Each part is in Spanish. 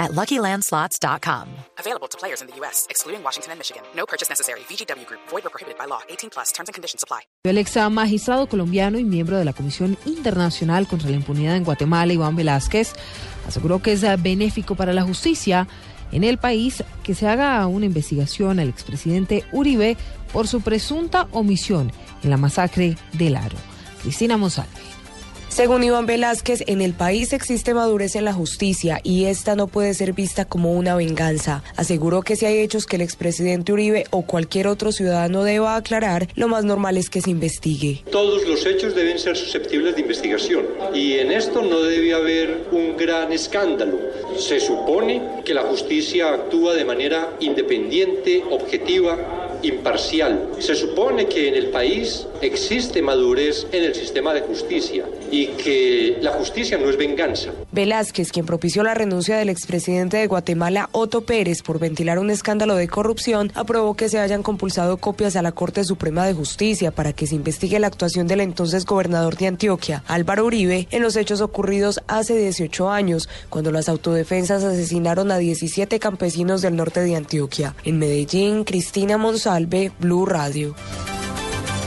at LuckyLandSlots.com. Available to players in the U.S., excluding Washington and Michigan. No purchase necessary. VGW Group. Void or prohibited by law. 18 plus. Terms and conditions apply. El ex magistrado colombiano y miembro de la Comisión Internacional contra la Impunidad en Guatemala, Iván Velázquez, aseguró que es benéfico para la justicia en el país que se haga una investigación al expresidente Uribe por su presunta omisión en la masacre del Aro. Cristina Monsalve. Según Iván Velázquez, en el país existe madurez en la justicia y esta no puede ser vista como una venganza. Aseguró que si hay hechos que el expresidente Uribe o cualquier otro ciudadano deba aclarar, lo más normal es que se investigue. Todos los hechos deben ser susceptibles de investigación y en esto no debe haber un gran escándalo. Se supone que la justicia actúa de manera independiente, objetiva imparcial. Se supone que en el país existe madurez en el sistema de justicia y que la justicia no es venganza. Velázquez, quien propició la renuncia del expresidente de Guatemala, Otto Pérez, por ventilar un escándalo de corrupción, aprobó que se hayan compulsado copias a la Corte Suprema de Justicia para que se investigue la actuación del entonces gobernador de Antioquia, Álvaro Uribe, en los hechos ocurridos hace 18 años, cuando las autodefensas asesinaron a 17 campesinos del norte de Antioquia. En Medellín, Cristina Monsalve, Blue Radio.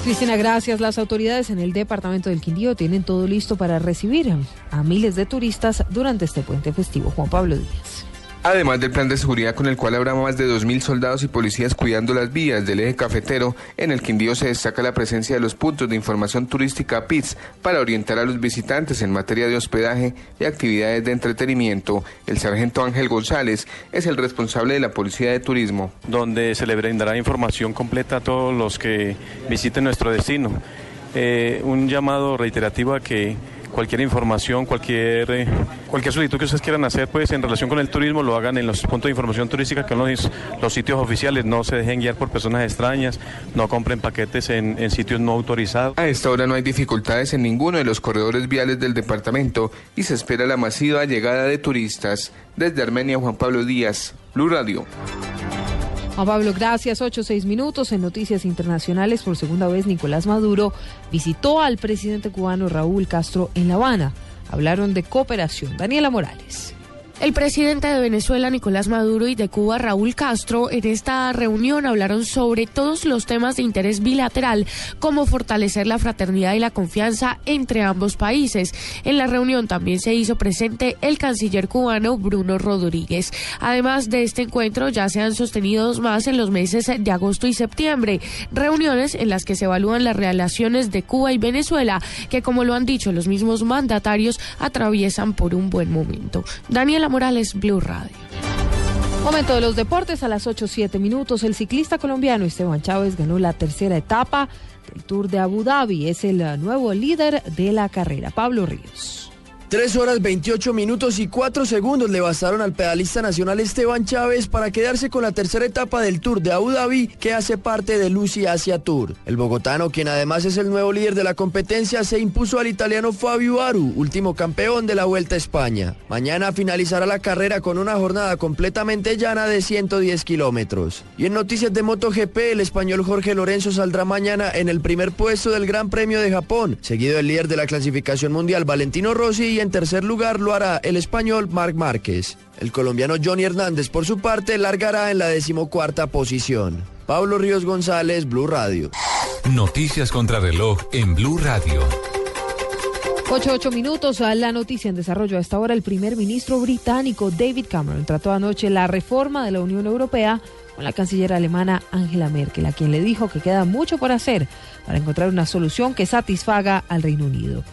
Cristina, gracias. Las autoridades en el departamento del Quindío tienen todo listo para recibir a miles de turistas durante este puente festivo. Juan Pablo Díaz. Además del plan de seguridad con el cual habrá más de 2.000 soldados y policías cuidando las vías del eje cafetero, en el Quindío se destaca la presencia de los puntos de información turística PITS para orientar a los visitantes en materia de hospedaje y actividades de entretenimiento. El sargento Ángel González es el responsable de la Policía de Turismo. Donde se le brindará información completa a todos los que visiten nuestro destino. Eh, un llamado reiterativo a que cualquier información, cualquier, eh, cualquier solicitud que ustedes quieran hacer, pues en relación con el turismo, lo hagan en los puntos de información turística, que son los, los sitios oficiales, no se dejen guiar por personas extrañas, no compren paquetes en, en sitios no autorizados. A esta hora no hay dificultades en ninguno de los corredores viales del departamento y se espera la masiva llegada de turistas. Desde Armenia, Juan Pablo Díaz, Blue Radio. Juan Pablo, gracias. Ocho, seis minutos en Noticias Internacionales. Por segunda vez, Nicolás Maduro visitó al presidente cubano Raúl Castro en La Habana. Hablaron de cooperación. Daniela Morales. El presidente de Venezuela, Nicolás Maduro, y de Cuba, Raúl Castro, en esta reunión hablaron sobre todos los temas de interés bilateral, como fortalecer la fraternidad y la confianza entre ambos países. En la reunión también se hizo presente el canciller cubano Bruno Rodríguez. Además de este encuentro, ya se han sostenido más en los meses de agosto y septiembre, reuniones en las que se evalúan las relaciones de Cuba y Venezuela, que como lo han dicho los mismos mandatarios, atraviesan por un buen momento. Daniela Morales, Blue Radio. Momento de los deportes a las 8.07 minutos. El ciclista colombiano Esteban Chávez ganó la tercera etapa del Tour de Abu Dhabi. Es el nuevo líder de la carrera. Pablo Ríos. 3 horas 28 minutos y 4 segundos le bastaron al pedalista nacional Esteban Chávez para quedarse con la tercera etapa del Tour de Abu Dhabi que hace parte de Lucy Asia Tour. El bogotano, quien además es el nuevo líder de la competencia, se impuso al italiano Fabio Aru, último campeón de la Vuelta a España. Mañana finalizará la carrera con una jornada completamente llana de 110 kilómetros. Y en noticias de MotoGP, el español Jorge Lorenzo saldrá mañana en el primer puesto del Gran Premio de Japón, seguido del líder de la clasificación mundial Valentino Rossi y en tercer lugar lo hará el español Marc Márquez. El colombiano Johnny Hernández, por su parte, largará en la decimocuarta posición. Pablo Ríos González, Blue Radio. Noticias contra reloj en Blue Radio. 8, minutos a la noticia en desarrollo. Hasta ahora el primer ministro británico David Cameron trató anoche la reforma de la Unión Europea con la canciller alemana Angela Merkel, a quien le dijo que queda mucho por hacer para encontrar una solución que satisfaga al Reino Unido.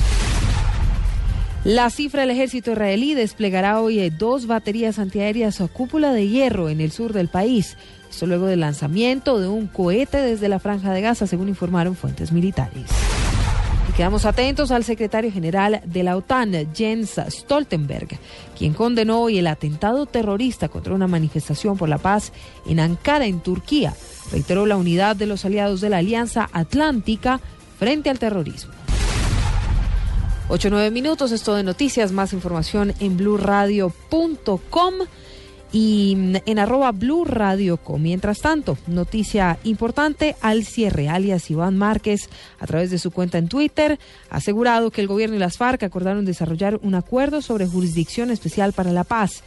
La cifra del ejército israelí desplegará hoy dos baterías antiaéreas a cúpula de hierro en el sur del país. Esto luego del lanzamiento de un cohete desde la franja de Gaza, según informaron fuentes militares. Quedamos atentos al secretario general de la OTAN, Jens Stoltenberg, quien condenó hoy el atentado terrorista contra una manifestación por la paz en Ankara, en Turquía. Reiteró la unidad de los aliados de la Alianza Atlántica frente al terrorismo. 8 9 minutos, esto de noticias, más información en blurradio.com y en arroba Blue Radio Mientras tanto, noticia importante al cierre, alias Iván Márquez, a través de su cuenta en Twitter, ha asegurado que el gobierno y las FARC acordaron desarrollar un acuerdo sobre jurisdicción especial para la paz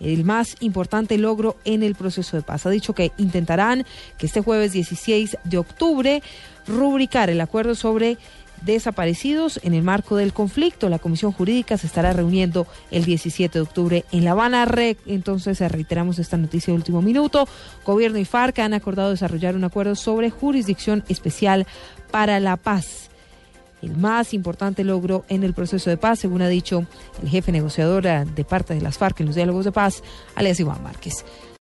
el más importante logro en el proceso de paz. Ha dicho que intentarán que este jueves 16 de octubre rubricar el acuerdo sobre desaparecidos en el marco del conflicto. La Comisión Jurídica se estará reuniendo el 17 de octubre en La Habana. Entonces, reiteramos esta noticia de último minuto. Gobierno y FARC han acordado desarrollar un acuerdo sobre jurisdicción especial para la paz. El más importante logro en el proceso de paz, según ha dicho el jefe negociador de parte de las FARC en los diálogos de paz, alias Iván Márquez.